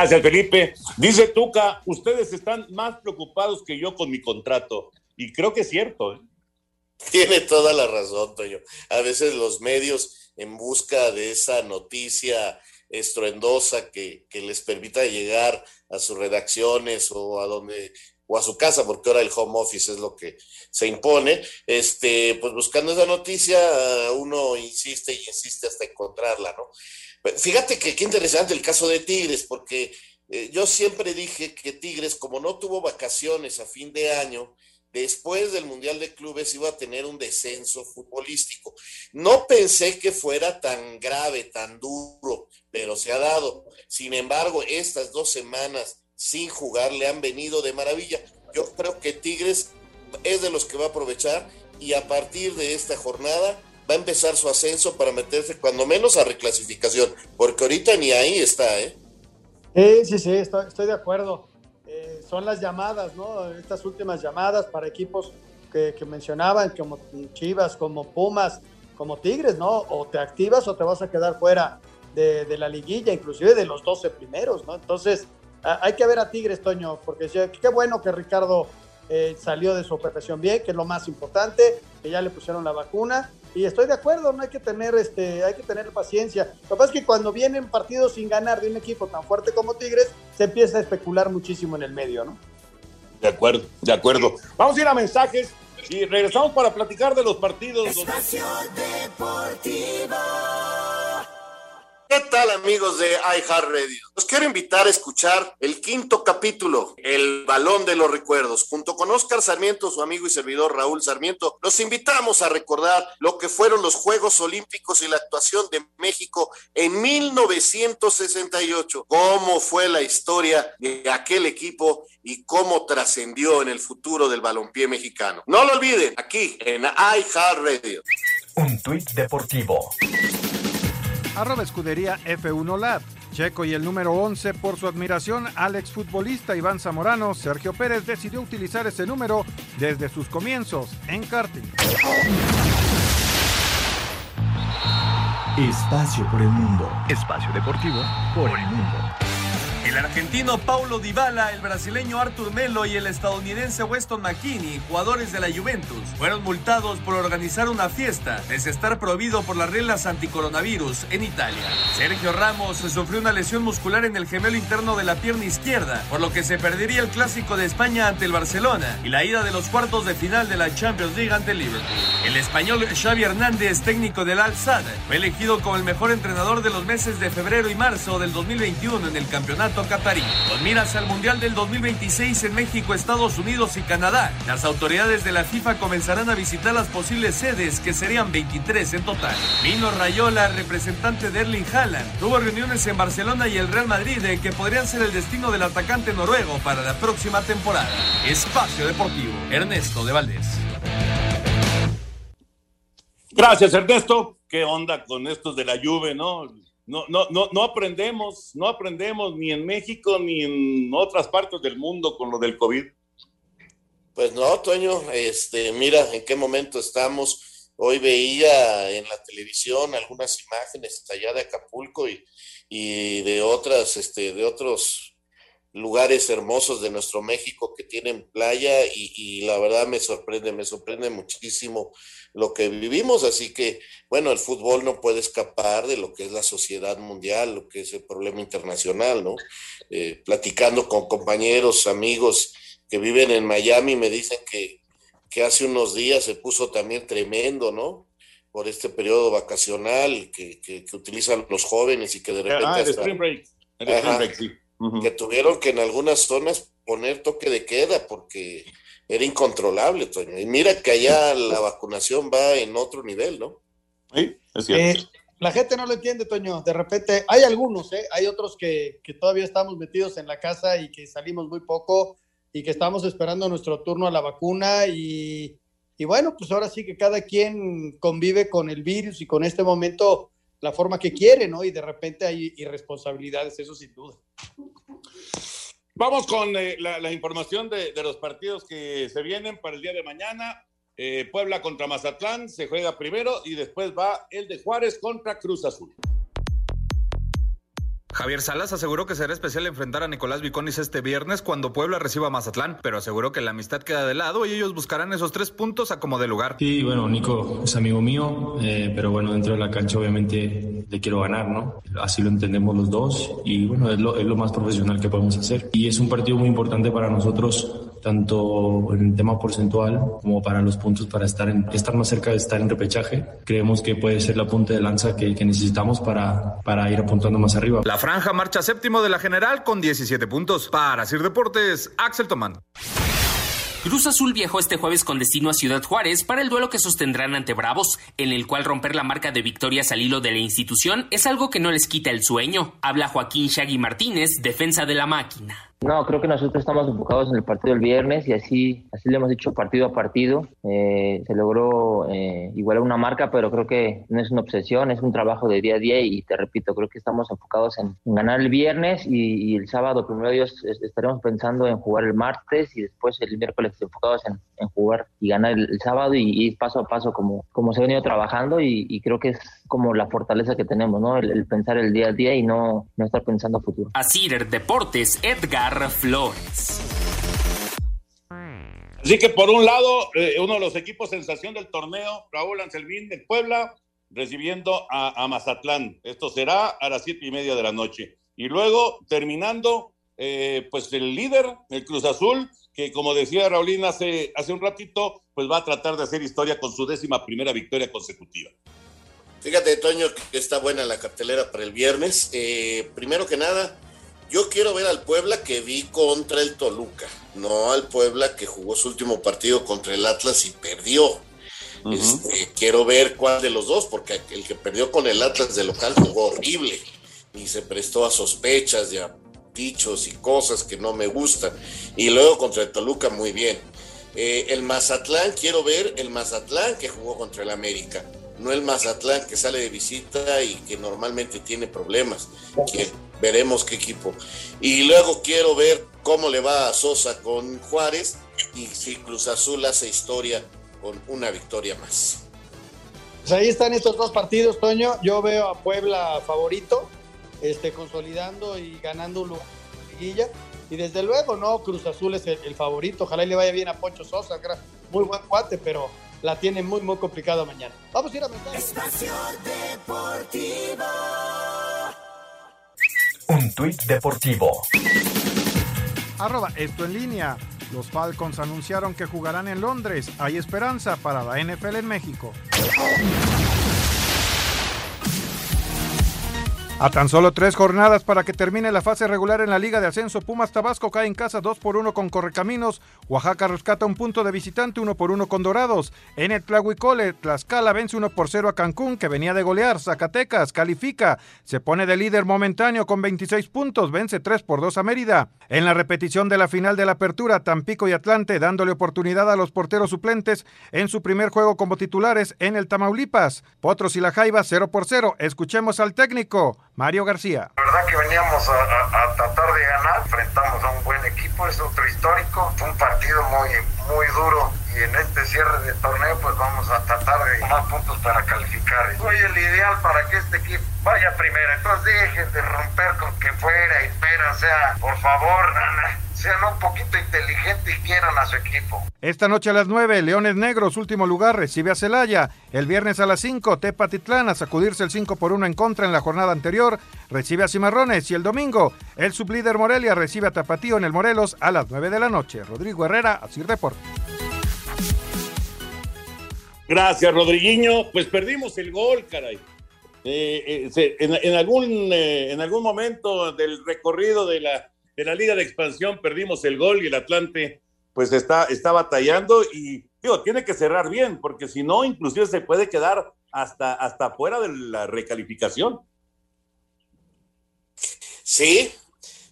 Gracias, Felipe. Dice Tuca, ustedes están más preocupados que yo con mi contrato. Y creo que es cierto. ¿eh? Tiene toda la razón, Toño. A veces los medios, en busca de esa noticia estruendosa que, les permita llegar a sus redacciones o a donde o a su casa, porque ahora el home office es lo que se impone, este, pues buscando esa noticia, uno insiste y insiste hasta encontrarla, ¿no? Fíjate que qué interesante el caso de Tigres, porque eh, yo siempre dije que Tigres, como no tuvo vacaciones a fin de año, después del Mundial de Clubes iba a tener un descenso futbolístico. No pensé que fuera tan grave, tan duro, pero se ha dado. Sin embargo, estas dos semanas sin jugar le han venido de maravilla. Yo creo que Tigres es de los que va a aprovechar y a partir de esta jornada va a empezar su ascenso para meterse cuando menos a reclasificación, porque ahorita ni ahí está, ¿eh? Sí, sí, sí, estoy, de acuerdo. Eh, son las llamadas, ¿no? Estas últimas llamadas para equipos que, mencionaban, como Chivas, como Pumas, como Tigres, ¿no? O te activas o te vas a quedar fuera de, la liguilla, inclusive de los 12 primeros, ¿no? Entonces, hay que ver a Tigres, Toño, porque qué bueno que Ricardo eh, salió de su operación bien, que es lo más importante, que ya le pusieron la vacuna y estoy de acuerdo, no hay que tener este, hay que tener paciencia. Lo que pasa es que cuando vienen partidos sin ganar de un equipo tan fuerte como Tigres, se empieza a especular muchísimo en el medio, ¿no? De acuerdo, de acuerdo. Vamos a ir a mensajes y regresamos para platicar de los partidos. Espacio Deportivo. ¿Qué tal amigos de iHeartRadio? Los quiero invitar a escuchar el quinto capítulo, El Balón de los Recuerdos. Junto con Oscar Sarmiento, su amigo y servidor Raúl Sarmiento, los invitamos a recordar lo que fueron los Juegos Olímpicos y la actuación de México en 1968. Cómo fue la historia de aquel equipo y cómo trascendió en el futuro del balompié mexicano. No lo olviden, aquí en iHeartRadio. Un tuit deportivo arroba escudería F1 Lab. Checo y el número 11 por su admiración al exfutbolista Iván Zamorano, Sergio Pérez decidió utilizar ese número desde sus comienzos en karting. Espacio por el mundo. Espacio deportivo por el mundo. El argentino Paulo Dybala, el brasileño Artur Melo y el estadounidense Weston McKinney, jugadores de la Juventus, fueron multados por organizar una fiesta desde estar prohibido por las reglas anticoronavirus en Italia. Sergio Ramos sufrió una lesión muscular en el gemelo interno de la pierna izquierda, por lo que se perdería el clásico de España ante el Barcelona y la ida de los cuartos de final de la Champions League ante el Liverpool. El español Xavi Hernández, técnico del Al Sadd, fue elegido como el mejor entrenador de los meses de febrero y marzo del 2021 en el campeonato campeonato catarí. Con miras al Mundial del 2026 en México, Estados Unidos y Canadá, las autoridades de la FIFA comenzarán a visitar las posibles sedes, que serían 23 en total. Mino Rayola, representante de Erling Haaland, tuvo reuniones en Barcelona y el Real Madrid de que podrían ser el destino del atacante noruego para la próxima temporada. Espacio Deportivo, Ernesto de Valdés. Gracias, Ernesto. ¿Qué onda con estos de la lluvia, no? No, no, no, no aprendemos, no aprendemos ni en México ni en otras partes del mundo con lo del COVID. Pues no, Toño, este, mira en qué momento estamos. Hoy veía en la televisión algunas imágenes allá de Acapulco y, y de otras, este, de otros lugares hermosos de nuestro México que tienen playa y, y, la verdad me sorprende, me sorprende muchísimo lo que vivimos, así que bueno, el fútbol no puede escapar de lo que es la sociedad mundial, lo que es el problema internacional, ¿no? Eh, platicando con compañeros, amigos que viven en Miami, me dicen que, que hace unos días se puso también tremendo, ¿no? Por este periodo vacacional que, que, que utilizan los jóvenes y que de repente... Ah, el spring break. El spring break, sí. Que tuvieron que en algunas zonas poner toque de queda porque era incontrolable, Toño. Y mira que allá la vacunación va en otro nivel, ¿no? Sí, es Eh, la gente no lo entiende, Toño. De repente, hay algunos, ¿eh? hay otros que, que todavía estamos metidos en la casa y que salimos muy poco y que estamos esperando nuestro turno a la vacuna y, y bueno, pues ahora sí que cada quien convive con el virus y con este momento la forma que quiere, ¿no? Y de repente hay irresponsabilidades, eso sin duda. Vamos con eh, la, información de, de los partidos que se vienen para el día de mañana. Eh, Puebla contra Mazatlán se juega primero y después va el de Juárez contra Cruz Azul. Javier Salas aseguró que será especial enfrentar a Nicolás Viconis este viernes cuando Puebla reciba a Mazatlán, pero aseguró que la amistad queda de lado y ellos buscarán esos tres puntos a como de lugar. Sí, bueno, Nico es amigo mío, eh, pero bueno, dentro de la cancha obviamente le quiero ganar, ¿no? Así lo entendemos los dos y bueno, es lo, es lo más profesional que podemos hacer. Y es un partido muy importante para nosotros, tanto en el tema porcentual como para los puntos para estar, en, estar más cerca de estar en repechaje. Creemos que puede ser la punta de lanza que, que necesitamos para, para ir apuntando más arriba. La franja marcha séptimo de la general con 17 puntos. Para Sir Deportes, Axel Tomán. Cruz Azul viajó este jueves con destino a Ciudad Juárez para el duelo que sostendrán ante Bravos, en el cual romper la marca de victorias al hilo de la institución es algo que no les quita el sueño. Habla Joaquín Shaggy Martínez, defensa de la máquina. No, creo que nosotros estamos enfocados en el partido del viernes y así, así lo hemos hecho partido a partido. Eh, se logró eh, igualar una marca, pero creo que no es una obsesión, es un trabajo de día a día y te repito, creo que estamos enfocados en, ganar el viernes y, el sábado, primero Dios, estaremos pensando en jugar el martes y después el miércoles enfocados en, jugar y ganar el, sábado y, y, paso a paso como, como se ha venido trabajando y, creo que es como la fortaleza que tenemos, ¿no? El, el, pensar el día a día y no, no estar pensando a futuro. Así Deportes, Edgar Flores. Así que por un lado, eh, uno de los equipos sensación del torneo, Raúl Anselmín del Puebla, recibiendo a, a, Mazatlán. Esto será a las siete y media de la noche. Y luego, terminando, eh, pues el líder, el Cruz Azul, que como decía Raulín hace, hace un ratito, pues va a tratar de hacer historia con su décima primera victoria consecutiva. Fíjate, Toño, que está buena la cartelera para el viernes. Eh, primero que nada, yo quiero ver al Puebla que vi contra el Toluca, no al Puebla que jugó su último partido contra el Atlas y perdió. Uh -huh. este, quiero ver cuál de los dos, porque el que perdió con el Atlas de local jugó horrible y se prestó a sospechas y a dichos y cosas que no me gustan. Y luego contra el Toluca muy bien. Eh, el Mazatlán, quiero ver el Mazatlán que jugó contra el América no el Mazatlán que sale de visita y que normalmente tiene problemas. Que veremos qué equipo. Y luego quiero ver cómo le va a Sosa con Juárez y si Cruz Azul hace historia con una victoria más. Pues ahí están estos dos partidos, Toño. Yo veo a Puebla favorito, este, consolidando y ganando un lugar en liguilla. Y desde luego, no, Cruz Azul es el, el favorito. Ojalá y le vaya bien a Poncho Sosa, muy buen cuate, pero la tiene muy, muy complicado mañana. Vamos a ir a mensaje. Espacio Deportivo. Un tuit deportivo. Arroba esto en línea. Los Falcons anunciaron que jugarán en Londres. Hay esperanza para la NFL en México. A tan solo tres jornadas para que termine la fase regular en la Liga de Ascenso, Pumas Tabasco cae en casa 2 por 1 con Correcaminos, Oaxaca rescata un punto de visitante 1 por 1 con Dorados, en el Tlahuicole, Tlaxcala vence 1 por 0 a Cancún que venía de golear, Zacatecas califica, se pone de líder momentáneo con 26 puntos, vence 3 por 2 a Mérida. En la repetición de la final de la apertura, Tampico y Atlante dándole oportunidad a los porteros suplentes en su primer juego como titulares en el Tamaulipas. Potros y la Jaiba 0 por 0. Escuchemos al técnico. Mario García. La verdad que veníamos a, tratar de ganar, enfrentamos a un buen equipo, es otro histórico, fue un partido muy, muy duro y en este cierre de torneo pues vamos a tratar de tomar puntos para calificar. Soy el ideal para que este equipo vaya primero, entonces dejen de romper con que fuera y espera, o sea, por favor, sean un poquito inteligentes y quieran a su equipo. Esta noche a las 9, Leones Negros, último lugar, recibe a Celaya. El viernes a las 5, Tepatitlán a sacudirse el 5 por 1 en contra en la jornada anterior, recibe a Cimarrones. Y el domingo, el sublíder Morelia recibe a Tapatío en el Morelos a las 9 de la noche. Rodrigo Herrera, Asir Deport. Gracias, Rodriguinho. Pues perdimos el gol, caray. Eh, eh, en, algún, eh, en algún momento del recorrido de la de la Liga de Expansión perdimos el gol y el Atlante pues está, está batallando y digo, tiene que cerrar bien, porque si no, inclusive se puede quedar hasta, hasta fuera de la recalificación. Sí,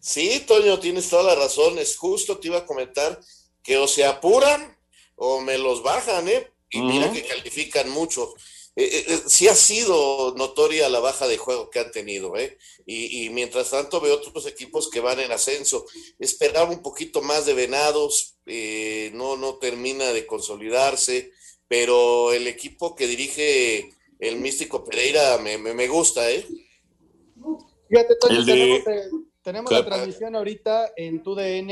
sí, Toño, tienes toda la razón, es justo, te iba a comentar que o se apuran o me los bajan, ¿eh? Y uh -huh. mira que califican mucho. Eh, eh, sí ha sido notoria la baja de juego que han tenido, ¿eh? Y, y, mientras tanto veo otros equipos que van en ascenso. Esperaba un poquito más de Venados, eh, no, no termina de consolidarse, pero el equipo que dirige el místico Pereira me, me, me gusta, ¿eh? Fíjate, Toño, de... tenemos, eh, tenemos la transmisión ahorita en TUDN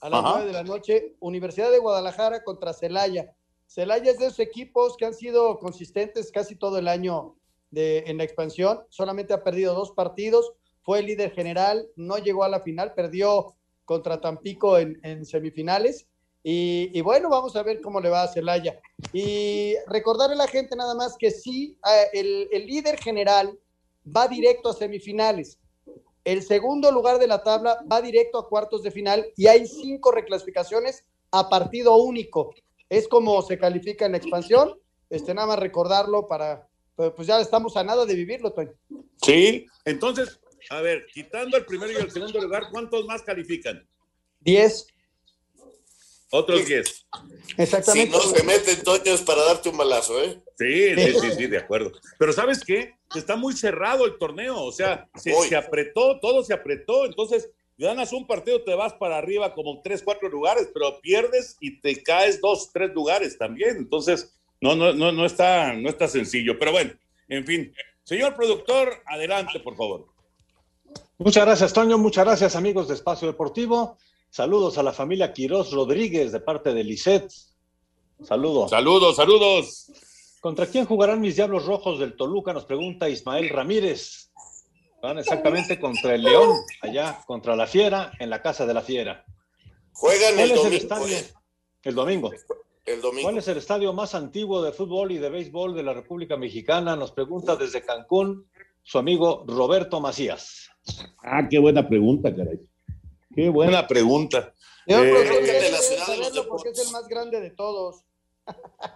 a las Ajá. 9 de la noche, Universidad de Guadalajara contra Celaya. Celaya es de esos equipos que han sido consistentes casi todo el año de, en la expansión, solamente ha perdido dos partidos, fue el líder general, no llegó a la final, perdió contra Tampico en, semifinales. Y, y, bueno, vamos a ver cómo le va a Celaya. Y recordarle a la gente nada más que sí, el, el líder general va directo a semifinales. El segundo lugar de la tabla va directo a cuartos de final y hay cinco reclasificaciones a partido único es como se califica en la expansión. Este, nada más recordarlo para, pues ya estamos a nada de vivirlo, Toño. Sí, entonces, a ver, quitando el primero y el segundo lugar, ¿cuántos más califican? Diez. Otros diez. Exactamente. Si no se meten, Toño, es para darte un balazo, ¿eh? Sí, sí, sí, sí, de acuerdo. Pero ¿sabes qué? Está muy cerrado el torneo, o sea, se, se apretó, todo se apretó, entonces ganas un partido, te vas para arriba como tres, cuatro lugares, pero pierdes y te caes dos, tres lugares también. Entonces, no, no, no, no está, no está sencillo. Pero bueno, en fin. Señor productor, adelante, por favor. Muchas gracias, Toño. Muchas gracias, amigos de Espacio Deportivo. Saludos a la familia Quirós Rodríguez de parte de Lisset. Saludos. Saludos, saludos. ¿Contra quién jugarán mis Diablos Rojos del Toluca? Nos pregunta Ismael Ramírez. Van exactamente contra el León, allá contra la Fiera, en la casa de la Fiera. Juegan el domingo. El, estadio? el domingo. El domingo. ¿Cuál es el estadio más antiguo de fútbol y de béisbol de la República Mexicana? Nos pregunta desde Cancún su amigo Roberto Macías. Ah, qué buena pregunta, caray. Qué buena pregunta. Yo eh, creo que de la ciudad de los porque es el más grande de todos.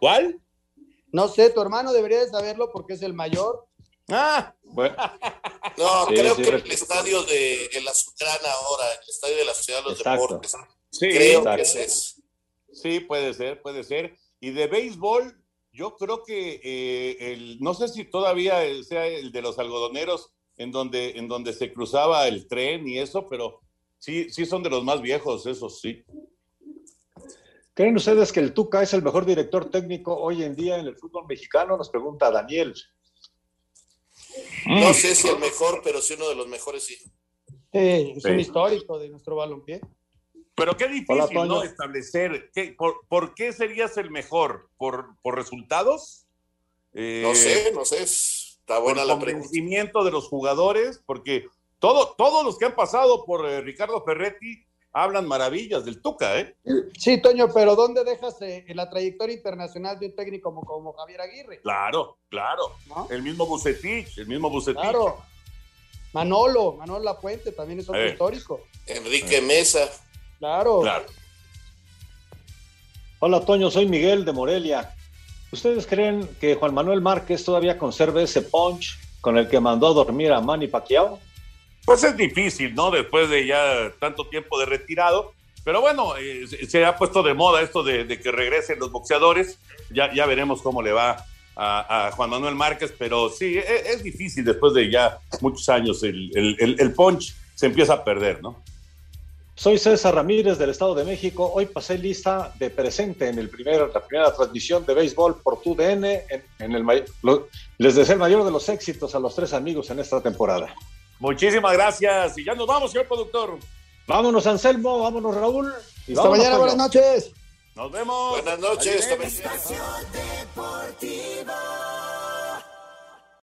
¿Cuál? No sé, tu hermano debería de saberlo porque es el mayor. Ah, bueno. No, sí, creo sí, que el estadio de el Azucrana ahora, el estadio de la Ciudad de los exacto. Deportes. Sí, creo exacto. que es. Sí, puede ser, puede ser. Y de béisbol, yo creo que eh, el, no sé si todavía sea el de los algodoneros, en donde, en donde se cruzaba el tren y eso, pero sí, sí son de los más viejos, esos sí. ¿Creen ustedes que el Tuca es el mejor director técnico hoy en día en el fútbol mexicano? Nos pregunta Daniel. No sé si el mejor, pero sí uno de los mejores, sí. sí es un histórico de nuestro balompié. Pero qué difícil, Hola, ¿no? Establecer. ¿qué, por, por, qué serías el mejor? ¿Por, por resultados? Eh, no sé, no sé. Está buena por la convencimiento de los jugadores, porque todo, todos los que han pasado por eh, Ricardo Ferretti hablan maravillas del Tuca, ¿eh? Sí, Toño, pero ¿dónde dejas eh, la trayectoria internacional de un técnico como, como Javier Aguirre? Claro, claro. ¿No? El mismo Bucetich, el mismo Bucetich. Claro. Manolo, Manolo La Puente también es otro Eh. histórico. Enrique Mesa. Claro. Hola, Toño, soy Miguel de Morelia. ¿Ustedes creen que Juan Manuel Márquez todavía conserva ese punch con el que mandó a dormir a Manny Pacquiao? Pues es difícil, ¿no? Después de ya tanto tiempo de retirado. Pero bueno, eh, se- ha puesto de moda esto de, que regresen los boxeadores. Ya, veremos cómo le va a, Juan Manuel Márquez. Pero sí, e- es, difícil después de ya muchos años. El, el- el- punch se empieza a perder, ¿no? Soy César Ramírez del Estado de México. Hoy pasé lista de presente en el primer, la primera transmisión de béisbol por TUDN. En, el, lo- les deseo el mayor de los éxitos a los tres amigos en esta temporada. Muchísimas gracias. Y ya nos vamos, señor productor. Vámonos, Anselmo, vámonos, Raúl. y Hasta vámonos, mañana, buenas noches. Nos vemos. Buenas noches. Adiós. hasta mañana.